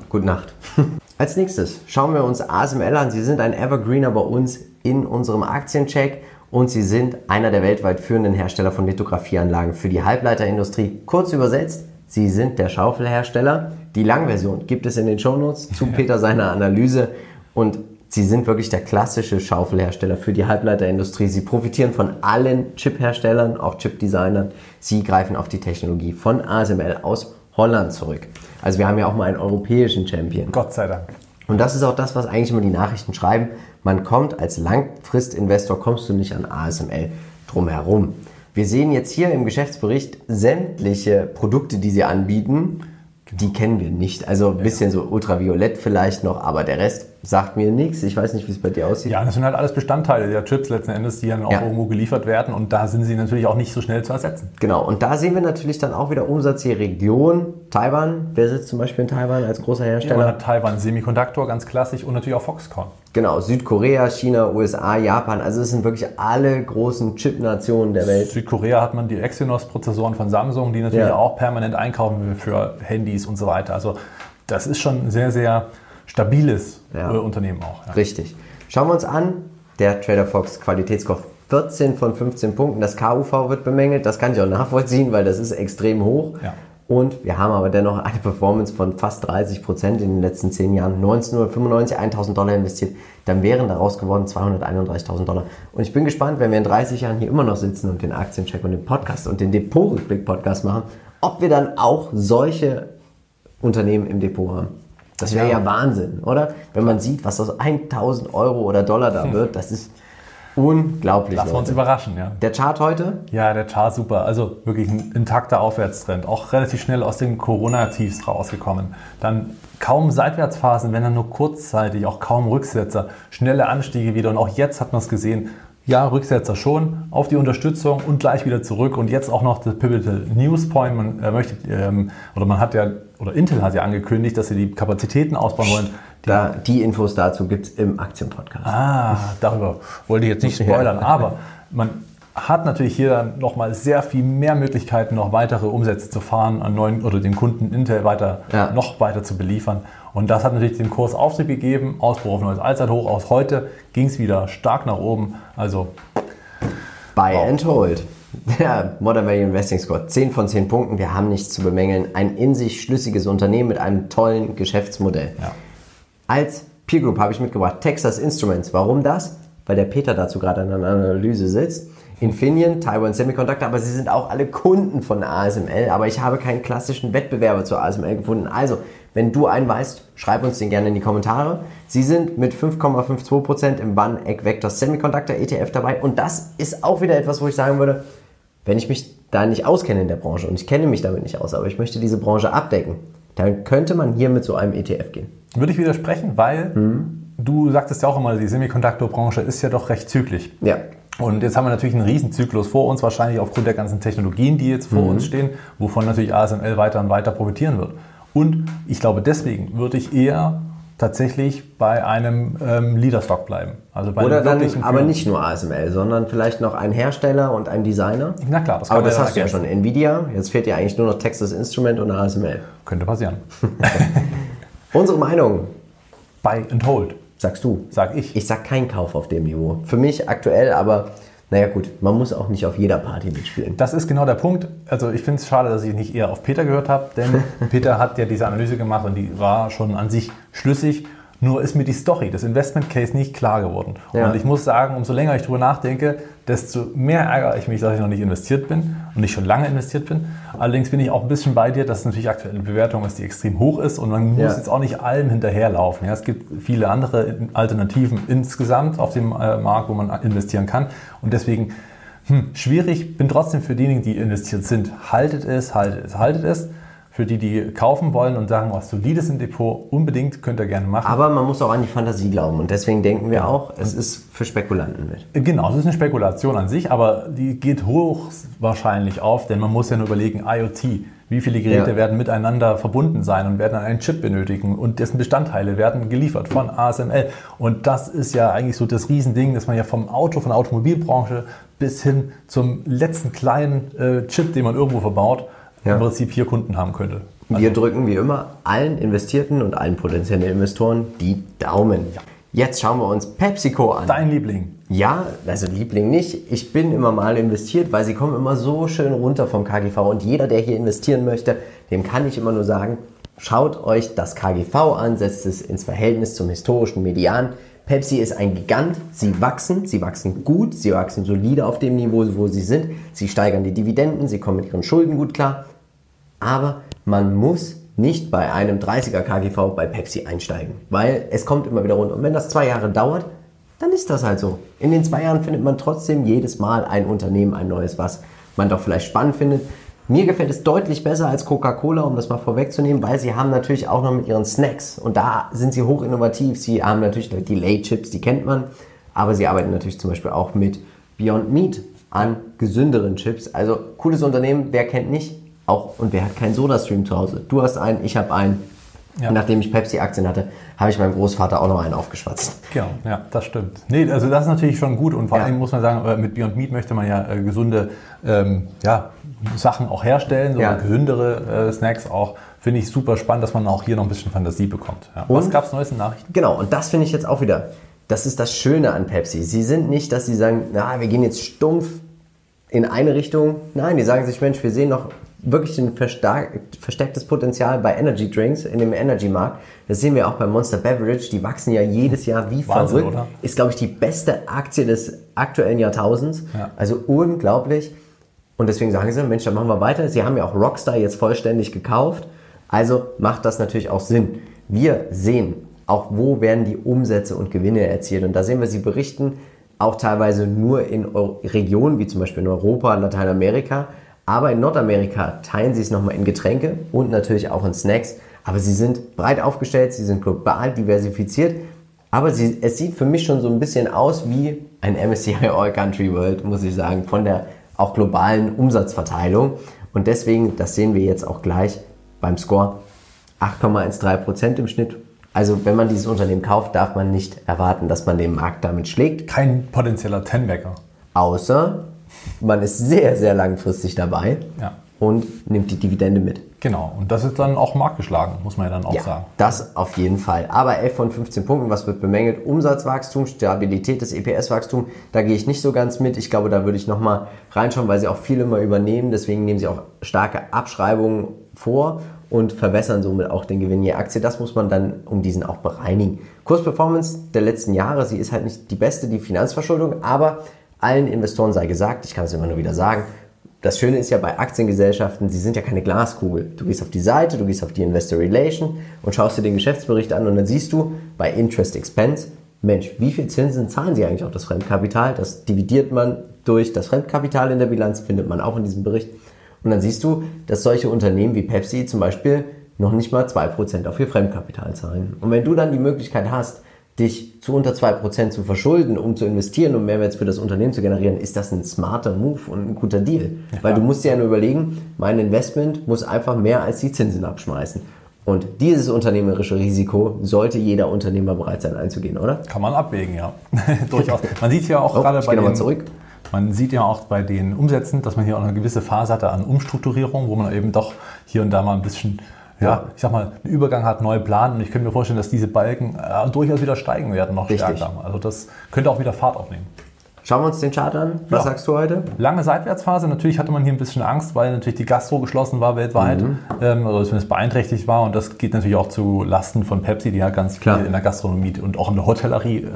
Gute Nacht. Als nächstes schauen wir uns ASML an. Sie sind ein Evergreener bei uns in unserem Aktiencheck und sie sind einer der weltweit führenden Hersteller von Lithografieanlagen für die Halbleiterindustrie. Kurz übersetzt, sie sind der Schaufelhersteller. Die Langversion gibt es in den Shownotes zu Peter seiner Analyse und sie sind wirklich der klassische Schaufelhersteller für die Halbleiterindustrie. Sie profitieren von allen Chipherstellern, auch Chipdesignern. Sie greifen auf die Technologie von ASML aus Holland zurück. Also wir haben ja auch mal einen europäischen Champion. Gott sei Dank. Und das ist auch das, was eigentlich immer die Nachrichten schreiben. Man kommt als Langfristinvestor, kommst du nicht an ASML drumherum. Wir sehen jetzt hier im Geschäftsbericht sämtliche Produkte, die sie anbieten. Die kennen wir nicht. Also ein bisschen so ultraviolett vielleicht noch, aber der Rest sagt mir nichts. Ich weiß nicht, wie es bei dir aussieht. Ja, das sind halt alles Bestandteile der Chips letzten Endes, die dann auch Ja. irgendwo geliefert werden und da sind sie natürlich auch nicht so schnell zu ersetzen. Genau, und da sehen wir natürlich dann auch wieder Umsatz hier Region. Taiwan, wer sitzt zum Beispiel in Taiwan als großer Ja, man Hersteller? hat Taiwan Semiconductor, ganz klassisch und natürlich auch Foxconn. Genau, Südkorea, China, USA, Japan. Also es sind wirklich alle großen Chip-Nationen der Welt. Südkorea hat man die Exynos-Prozessoren von Samsung, die natürlich Ja. auch permanent einkaufen für Handys und so weiter. Also das ist schon sehr, sehr stabiles Ja. äh, Unternehmen auch. Ja. Richtig. Schauen wir uns an. Der Trader Fox Qualitätsscore 14 von 15 Punkten. Das KUV wird bemängelt, das kann ich auch nachvollziehen, weil das ist extrem hoch. Ja. Und wir haben aber dennoch eine Performance von fast 30 Prozent in den letzten 10 Jahren. 1995 1000 Dollar investiert, dann wären daraus geworden 231.000 Dollar. Und ich bin gespannt, wenn wir in 30 Jahren hier immer noch sitzen und den Aktiencheck und den Podcast und den Depot-Rückblick-Podcast machen, ob wir dann auch solche Unternehmen im Depot haben. Das wäre ja. Ja. Wahnsinn, oder? Wenn man sieht, was aus 1000 Euro oder Dollar da wird, das ist unglaublich. Lassen wir uns überraschen, ja. Der Chart heute, Ja, der Chart super. Also wirklich ein intakter Aufwärtstrend. Auch relativ schnell aus den Corona-Tiefs rausgekommen. Dann kaum Seitwärtsphasen, wenn dann nur kurzzeitig, auch kaum Rücksetzer. Schnelle Anstiege wieder. Und auch jetzt hat man es gesehen. Ja, Rücksetzer schon auf die Unterstützung und gleich wieder zurück. Und jetzt auch noch das Pivotal News Point. Man äh, möchte, ähm, oder man hat ja, oder Intel hat ja angekündigt, dass sie die Kapazitäten ausbauen wollen. Die da, die Infos dazu gibt es im Aktienpodcast. Ah, darüber wollte ich jetzt nicht spoilern, aber man hat natürlich hier dann nochmal sehr viel mehr Möglichkeiten, noch weitere Umsätze zu fahren, an neuen oder den Kunden Intel weiter, Ja. noch weiter zu beliefern. Und das hat natürlich den Kurs Auftrieb gegeben, Ausbruch auf neues Allzeithoch. Aus heute ging es wieder stark nach oben. Also Buy and hold. Der Modern Value Investing Score, 10 von 10 Punkten. Wir haben nichts zu bemängeln. Ein in sich schlüssiges Unternehmen mit einem tollen Geschäftsmodell. Ja. Als Peer Group habe ich mitgebracht Texas Instruments. Warum das? Weil der Peter dazu gerade an einer Analyse sitzt. Infineon, Taiwan Semiconductor, aber sie sind auch alle Kunden von ASML. Aber ich habe keinen klassischen Wettbewerber zur ASML gefunden. Also, wenn du einen weißt, schreib uns den gerne in die Kommentare. Sie sind mit 5,52% im One-Egg Vector Semiconductor ETF dabei. Und das ist auch wieder etwas, wo ich sagen würde, wenn ich mich da nicht auskenne in der Branche und ich kenne mich damit nicht aus, aber ich möchte diese Branche abdecken, dann könnte man hier mit so einem ETF gehen. würde ich widersprechen, weil Mhm. du sagtest ja auch immer, die Semiconductor-Branche ist ja doch recht zyklisch. Ja. Und jetzt haben wir natürlich einen Riesenzyklus vor uns, wahrscheinlich aufgrund der ganzen Technologien, die jetzt vor Mhm. uns stehen, wovon natürlich ASML weiter und weiter profitieren wird. Und ich glaube, deswegen würde ich eher tatsächlich bei einem ähm, Leader-Stock bleiben. Also bei Oder dann aber nicht nur ASML, sondern vielleicht noch ein Hersteller und ein Designer. Na klar, das kann Aber das ja hast du ja schon. Nvidia, jetzt fehlt ja eigentlich nur noch Texas Instrument und ASML. Könnte passieren. Unsere Meinung, Buy and hold, sagst du. sag ich. Ich sag kein Kauf auf dem Niveau. Für mich aktuell, aber naja gut, man muss auch nicht auf jeder Party mitspielen. Das ist genau der Punkt. Also ich finde es schade, dass ich nicht eher auf Peter gehört habe, denn Peter hat ja diese Analyse gemacht und die war schon an sich schlüssig. Nur ist mir die Story, das Investment Case nicht klar geworden. Ja. Und ich muss sagen, umso länger ich drüber nachdenke, desto mehr ärgere ich mich, dass ich noch nicht investiert bin und nicht schon lange investiert bin. Allerdings bin ich auch ein bisschen bei dir, dass es natürlich aktuell eine Bewertung ist, die extrem hoch ist und man muss Ja. jetzt auch nicht allem hinterherlaufen. Ja, es gibt viele andere Alternativen insgesamt auf dem äh, Markt, wo man investieren kann. Und deswegen hm, schwierig, bin trotzdem für diejenigen, die investiert sind. Haltet es, haltet es, haltet es. Für die, die kaufen wollen und sagen, was solides im Depot, unbedingt könnt ihr gerne machen. Aber man muss auch an die Fantasie glauben und deswegen denken wir auch, es ist für Spekulanten mit. Genau, es ist eine Spekulation an sich, aber die geht hoch wahrscheinlich auf, denn man muss ja nur überlegen, IoT, wie viele Geräte Ja. werden miteinander verbunden sein und werden einen Chip benötigen und dessen Bestandteile werden geliefert von ASML. Und das ist ja eigentlich so das Riesending, dass man ja vom Auto, von der Automobilbranche bis hin zum letzten kleinen äh, Chip, den man irgendwo verbaut, Ja. im Prinzip hier Kunden haben könnte. Wir drücken wie immer allen Investierten und allen potenziellen Investoren die Daumen. Jetzt schauen wir uns PepsiCo an. Dein Liebling. Ja, also Liebling nicht. Ich bin immer mal investiert, weil sie kommen immer so schön runter vom KGV. Und jeder, der hier investieren möchte, dem kann ich immer nur sagen, schaut euch das KGV an, setzt es ins Verhältnis zum historischen Median. Pepsi ist ein Gigant, sie wachsen, sie wachsen gut, sie wachsen solide auf dem Niveau, wo sie sind. Sie steigern die Dividenden, sie kommen mit ihren Schulden gut klar. Aber man muss nicht bei einem 30er KGV bei Pepsi einsteigen, weil es kommt immer wieder runter. Und wenn das zwei Jahre dauert, dann ist das halt so. In den zwei Jahren findet man trotzdem jedes Mal ein Unternehmen, ein neues, was man doch vielleicht spannend findet. Mir gefällt es deutlich besser als Coca-Cola, um das mal vorwegzunehmen, weil sie haben natürlich auch noch mit ihren Snacks und da sind sie hoch innovativ. Sie haben natürlich die Lay-Chips, die kennt man, aber sie arbeiten natürlich zum Beispiel auch mit Beyond Meat an gesünderen Chips. Also cooles Unternehmen, wer kennt nicht? Auch und wer hat keinen Soda-Stream zu Hause? Du hast einen, ich habe einen. Ja. Nachdem ich Pepsi-Aktien hatte, habe ich meinem Großvater auch noch einen aufgeschwatzt. Genau, ja, das stimmt. Nee, also das ist natürlich schon gut und vor Ja. allem muss man sagen, äh, mit Beyond Meat möchte man ja äh, gesunde ähm, ja, Sachen auch herstellen, so Ja. gesündere äh, Snacks auch. Finde ich super spannend, dass man auch hier noch ein bisschen Fantasie bekommt. Ja. Was Und? gab es Neues in Nachrichten? Genau, und das finde ich jetzt auch wieder. das ist das Schöne an Pepsi. Sie sind nicht, dass sie sagen, na, wir gehen jetzt stumpf in eine Richtung. Nein, die sagen sich, Mensch, wir sehen noch wirklich ein verstärktes Potenzial bei Energy Drinks in dem Energy-Markt. Das sehen wir auch bei Monster Beverage. Die wachsen ja jedes Jahr wie Wahnsinn, verrückt. oder? Ist, glaube ich, die beste Aktie des aktuellen Jahrtausends. Ja. Also unglaublich. Und deswegen sagen sie, Mensch, dann machen wir weiter. Sie haben ja auch Rockstar jetzt vollständig gekauft. Also macht das natürlich auch Sinn. Wir sehen auch, wo werden die Umsätze und Gewinne erzielt. Und da sehen wir, sie berichten auch teilweise nur in Regionen, wie zum Beispiel in Europa, Lateinamerika. Aber in Nordamerika teilen sie es nochmal in Getränke und natürlich auch in Snacks. Aber sie sind breit aufgestellt, sie sind global diversifiziert. Aber sie, es sieht für mich schon so ein bisschen aus wie ein MSCI All Country World, muss ich sagen, von der auch globalen Umsatzverteilung. Und deswegen, das sehen wir jetzt auch gleich beim Score, 8,13% im Schnitt. Also wenn man dieses Unternehmen kauft, darf man nicht erwarten, dass man den Markt damit schlägt. Kein potenzieller Tenbacker. Außer man ist sehr, sehr langfristig dabei Ja. und nimmt die Dividende mit. Genau. Und das ist dann auch marktgeschlagen, muss man ja dann auch sagen. das auf jeden Fall. Aber 11 von 15 Punkten, was wird bemängelt? Umsatzwachstum, Stabilität des EPS-Wachstums, da gehe ich nicht so ganz mit. Ich glaube, da würde ich nochmal reinschauen, weil sie auch viel immer übernehmen. Deswegen nehmen sie auch starke Abschreibungen vor und verbessern somit auch den Gewinn je Aktie. Das muss man dann um diesen auch bereinigen. Kursperformance der letzten Jahre, sie ist halt nicht die beste, die Finanzverschuldung, aber allen Investoren sei gesagt, ich kann es immer nur wieder sagen, das Schöne ist ja bei Aktiengesellschaften, sie sind ja keine Glaskugel. Du gehst auf die Seite, du gehst auf die Investor Relation und schaust dir den Geschäftsbericht an und dann siehst du bei Interest Expense, Mensch, wie viel Zinsen zahlen sie eigentlich auf das Fremdkapital? Das dividiert man durch das Fremdkapital in der Bilanz, findet man auch in diesem Bericht. Und dann siehst du, dass solche Unternehmen wie Pepsi zum Beispiel noch nicht mal 2% auf ihr Fremdkapital zahlen. Und wenn du dann die Möglichkeit hast, dich zu unter 2% zu verschulden, um zu investieren, um Mehrwert für das Unternehmen zu generieren, ist das ein smarter Move und ein guter Deal. Weil du musst dir ja nur überlegen, mein Investment muss einfach mehr als die Zinsen abschmeißen. Und dieses unternehmerische Risiko sollte jeder Unternehmer bereit sein einzugehen, oder? Kann man abwägen, ja. Durchaus. Man sieht ja auch Oh, gerade ich bei den, zurück. Man sieht ja auch bei den Umsätzen, dass man hier auch eine gewisse Phase hatte an Umstrukturierung, wo man eben doch hier und da mal ein bisschen, ja, ich sag mal, einen Übergang hat, neu planen. Und ich könnte mir vorstellen, dass diese Balken äh, durchaus wieder steigen werden, noch Richtig. stärker. Also das könnte auch wieder Fahrt aufnehmen. Schauen wir uns den Chart an. Was Ja. sagst du heute? Lange Seitwärtsphase. Natürlich hatte man hier ein bisschen Angst, weil natürlich die Gastro geschlossen war weltweit, ähm, oder zumindest beeinträchtigt war. Und das geht natürlich auch zu Lasten von Pepsi, die ja ganz Klar. viel in der Gastronomie und auch in der Hotellerie äh,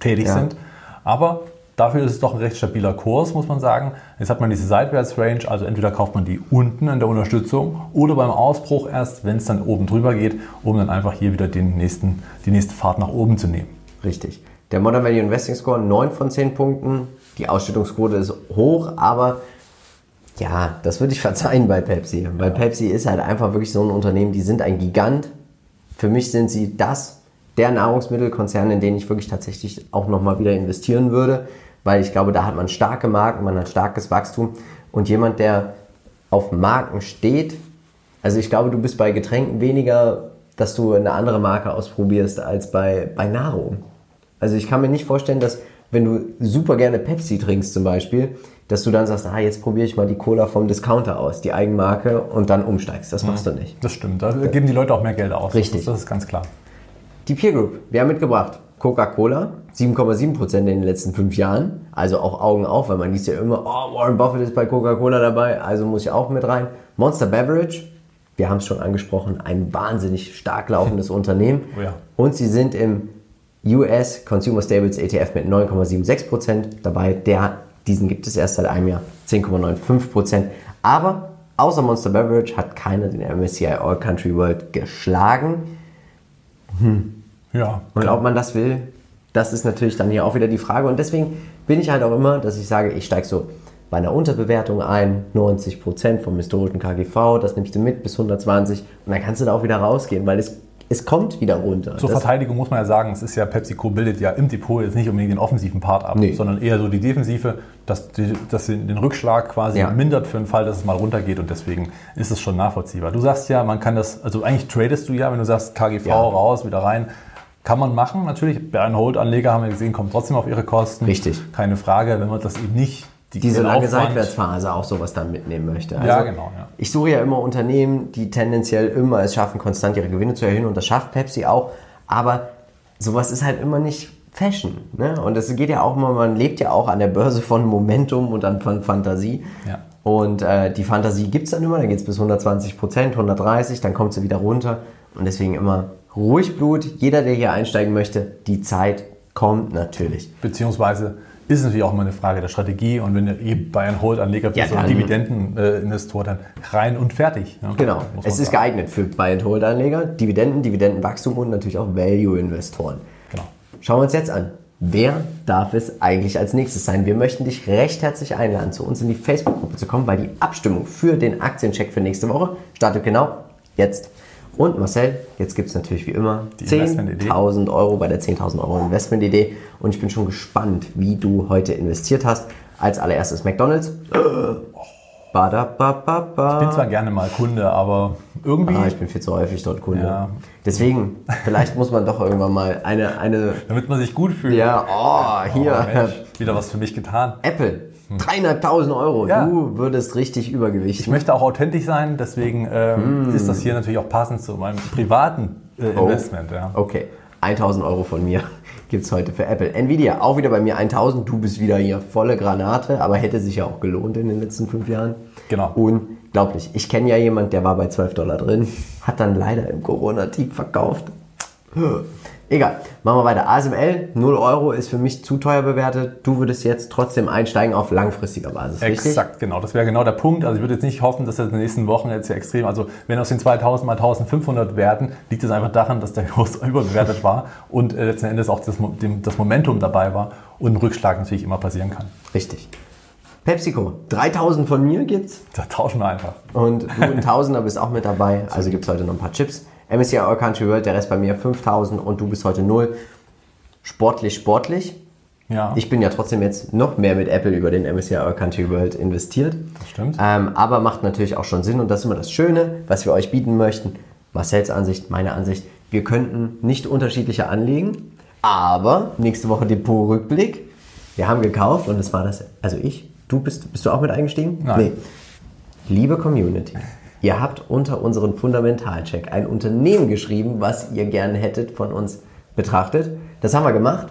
tätig Ja. sind. Aber dafür ist es doch ein recht stabiler Kurs, muss man sagen. Jetzt hat man diese Seitwärtsrange, also entweder kauft man die unten in der Unterstützung oder beim Ausbruch erst, wenn es dann oben drüber geht, um dann einfach hier wieder den nächsten, die nächste Fahrt nach oben zu nehmen. Richtig. Der Modern Value Investing Score 9 von 10 Punkten. Die Ausschüttungsquote ist hoch, aber ja, das würde ich verzeihen bei Pepsi. Weil Pepsi ist halt einfach wirklich so ein Unternehmen, die sind ein Gigant. Für mich sind sie das, der Nahrungsmittelkonzern, in den ich wirklich tatsächlich auch nochmal wieder investieren würde. Weil ich glaube, da hat man starke Marken, man hat starkes Wachstum. Und jemand, der auf Marken steht, also ich glaube, du bist bei Getränken weniger, dass du eine andere Marke ausprobierst als bei, bei Nahrung. Also ich kann mir nicht vorstellen, dass wenn du super gerne Pepsi trinkst zum Beispiel, dass du dann sagst, ah, jetzt probiere ich mal die Cola vom Discounter aus, die Eigenmarke, und dann umsteigst. Das machst du nicht. Das stimmt. Da geben die Leute auch mehr Geld aus. Richtig. Das, das ist ganz klar. Die Peer Group, wir haben mitgebracht Coca-Cola, 7,7% in den letzten fünf Jahren. Also auch Augen auf, weil man liest ja immer, oh, Warren Buffett ist bei Coca-Cola dabei, also muss ich auch mit rein. Monster Beverage, wir haben es schon angesprochen, ein wahnsinnig stark laufendes Unternehmen. Oh ja. Und sie sind im US Consumer Staples ETF mit 9,76% dabei. Der, diesen gibt es erst seit einem Jahr, 10,95%. Aber außer Monster Beverage hat keiner den MSCI All Country World geschlagen. Ja. Und ob man das will, das ist natürlich dann hier auch wieder die Frage. Und deswegen bin ich halt auch immer, dass ich sage, ich steige so bei einer Unterbewertung ein, 90% vom historischen KGV, das nimmst du mit bis 120 und dann kannst du da auch wieder rausgehen, weil es, es kommt wieder runter. Zur Das- Verteidigung muss man ja sagen, es ist ja PepsiCo bildet ja im Depot jetzt nicht unbedingt den offensiven Part ab, Nee. sondern eher so die Defensive, dass, die, dass sie den Rückschlag quasi Ja. mindert für den Fall, dass es mal runtergeht und deswegen ist es schon nachvollziehbar. Du sagst ja, man kann das, also eigentlich tradest du ja, wenn du sagst KGV Ja. raus, wieder rein. Kann man machen, natürlich. Bei einem Hold-Anleger haben wir gesehen, kommt trotzdem auf ihre Kosten. Richtig. Keine Frage, wenn man das eben nicht, die diese lange Aufwand- Seitwärtsphase auch sowas dann mitnehmen möchte. Ja, genau, ja. Ich suche ja immer Unternehmen, die tendenziell immer es schaffen, konstant ihre Gewinne zu erhöhen und das schafft Pepsi auch. Aber sowas ist halt immer nicht Fashion. Ne? Und es geht ja auch immer, man lebt ja auch an der Börse von Momentum und dann von Fantasie. Ja. Und äh, die Fantasie gibt es dann immer, dann geht es bis 120 Prozent, 130, dann kommt sie wieder runter. Und deswegen immer ruhig Blut. Jeder, der hier einsteigen möchte, die Zeit kommt natürlich. Beziehungsweise ist es natürlich auch immer eine Frage der Strategie und wenn du eh Bayern Hold Anleger bist Ja, und Dividendeninvestor, dann rein und fertig. ne? Genau. Es ist sagen. geeignet für Buy-and-Hold-Anleger, Dividenden, Dividendenwachstum und natürlich auch Value-Investoren. Genau. Schauen wir uns jetzt an. Wer darf es eigentlich als nächstes sein? Wir möchten dich recht herzlich einladen, zu uns in die Facebook-Gruppe zu kommen, weil die Abstimmung für den Aktiencheck für nächste Woche startet genau jetzt. Und Marcel, jetzt gibt es natürlich wie immer Die Investmentidee. 10.000 Euro bei der 10.000 Euro Investmentidee. Und ich bin schon gespannt, wie du heute investiert hast. Als allererstes McDonalds. Ich bin zwar gerne mal Kunde, aber irgendwie, Ah, ich bin viel zu häufig dort Kunde. Ja. Deswegen, vielleicht muss man doch irgendwann mal eine, eine damit man sich gut fühlt. ja, oh, hier, Oh, Mensch, wieder was für mich getan. Apple, dreieinhalbtausend Euro, Ja. du würdest richtig Ich übergewichten. möchte auch authentisch sein, deswegen ähm, Hm. ist das hier natürlich auch passend zu meinem privaten äh, Oh. Investment. Ja. Okay, 1000 Euro von mir gibt's heute für Apple. Nvidia, auch wieder bei mir 1000, du bist wieder hier volle Granate, aber hätte sich ja auch gelohnt in den letzten fünf Jahren. Genau. Unglaublich. Ich kenne ja jemand, der war bei 12 Dollar drin, hat dann leider im Corona-Tief verkauft. Egal, machen wir weiter. ASML, 0 Euro ist für mich zu teuer bewertet. Du würdest jetzt trotzdem einsteigen auf langfristiger Basis, richtig? Exakt, genau. Das wäre genau der Punkt. Also ich würde jetzt nicht hoffen, dass das in den nächsten Wochen jetzt hier extrem, also wenn aus den 2000 mal 1500 werden, liegt es einfach daran, dass der Kurs überbewertet war und äh, letzten Endes auch das, dem, das Momentum dabei war und ein Rückschlag natürlich immer passieren kann. Richtig. PepsiCo, 3000 von mir gibt's. Da tauschen wir einfach. Und du ein Tausender bist auch mit dabei. Also gibt es heute noch ein paar Chips. MSCI All Country World, der Rest bei mir 5000 und du bist heute 0. Sportlich, sportlich. Ja, Ich bin ja trotzdem jetzt noch mehr mit Apple über den MSCI All Country World investiert. das stimmt. Ähm, aber macht natürlich auch schon Sinn und das ist immer das Schöne, was wir euch bieten möchten. Marcells Ansicht, meine Ansicht. Wir könnten nicht unterschiedlicher anlegen, aber nächste Woche Depot-Rückblick. Wir haben gekauft und es war das, also ich, du bist, bist du auch mit eingestiegen? Nein. Liebe Community, ihr habt unter unseren Fundamentalcheck ein Unternehmen geschrieben, was ihr gerne hättet von uns betrachtet. Das haben wir gemacht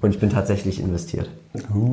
und ich bin tatsächlich investiert.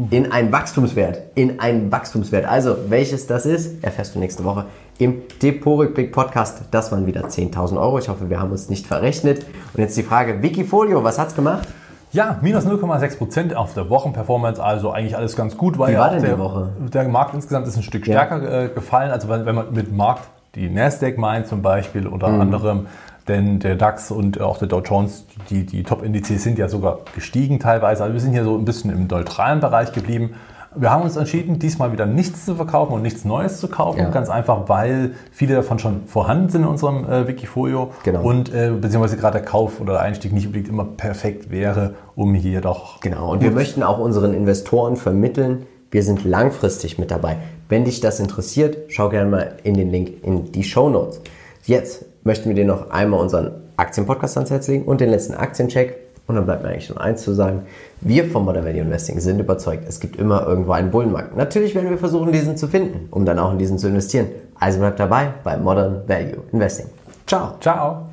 In einen Wachstumswert. In einen Wachstumswert. Also, welches das ist, erfährst du nächste Woche im Depot-Rückblick Podcast. Das waren wieder 10.000 Euro. Ich hoffe, wir haben uns nicht verrechnet. Und jetzt die Frage, Wikifolio, was hat's gemacht? Ja, minus 0,6 Prozent auf der Wochenperformance, also eigentlich alles ganz gut. Weil Wie ja war denn die der, Woche? Der Markt insgesamt ist ein Stück Ja. stärker äh, gefallen, also wenn, wenn man mit Markt die Nasdaq meint zum Beispiel unter Mhm. anderem, denn der DAX und auch der Dow Jones, die, die Top-Indizes sind ja sogar gestiegen teilweise. Also wir sind hier so ein bisschen im neutralen Bereich geblieben. Wir haben uns entschieden, diesmal wieder nichts zu verkaufen und nichts Neues zu kaufen. Ja. Ganz einfach, weil viele davon schon vorhanden sind in unserem äh, Wikifolio. Genau. Und äh, beziehungsweise gerade der Kauf oder der Einstieg nicht unbedingt immer perfekt wäre, um hier doch. Genau, und wir möchten auch unseren Investoren vermitteln, wir sind langfristig mit dabei. Wenn dich das interessiert, schau gerne mal in den Link in die Show Notes. Jetzt möchten wir dir noch einmal unseren Aktienpodcast ans Herz legen und den letzten Aktiencheck. Und dann bleibt mir eigentlich nur eins zu sagen. Wir vom Modern Value Investing sind überzeugt, es gibt immer irgendwo einen Bullenmarkt. Natürlich werden wir versuchen, diesen zu finden, um dann auch in diesen zu investieren. Also bleibt dabei bei Modern Value Investing. Ciao. Ciao!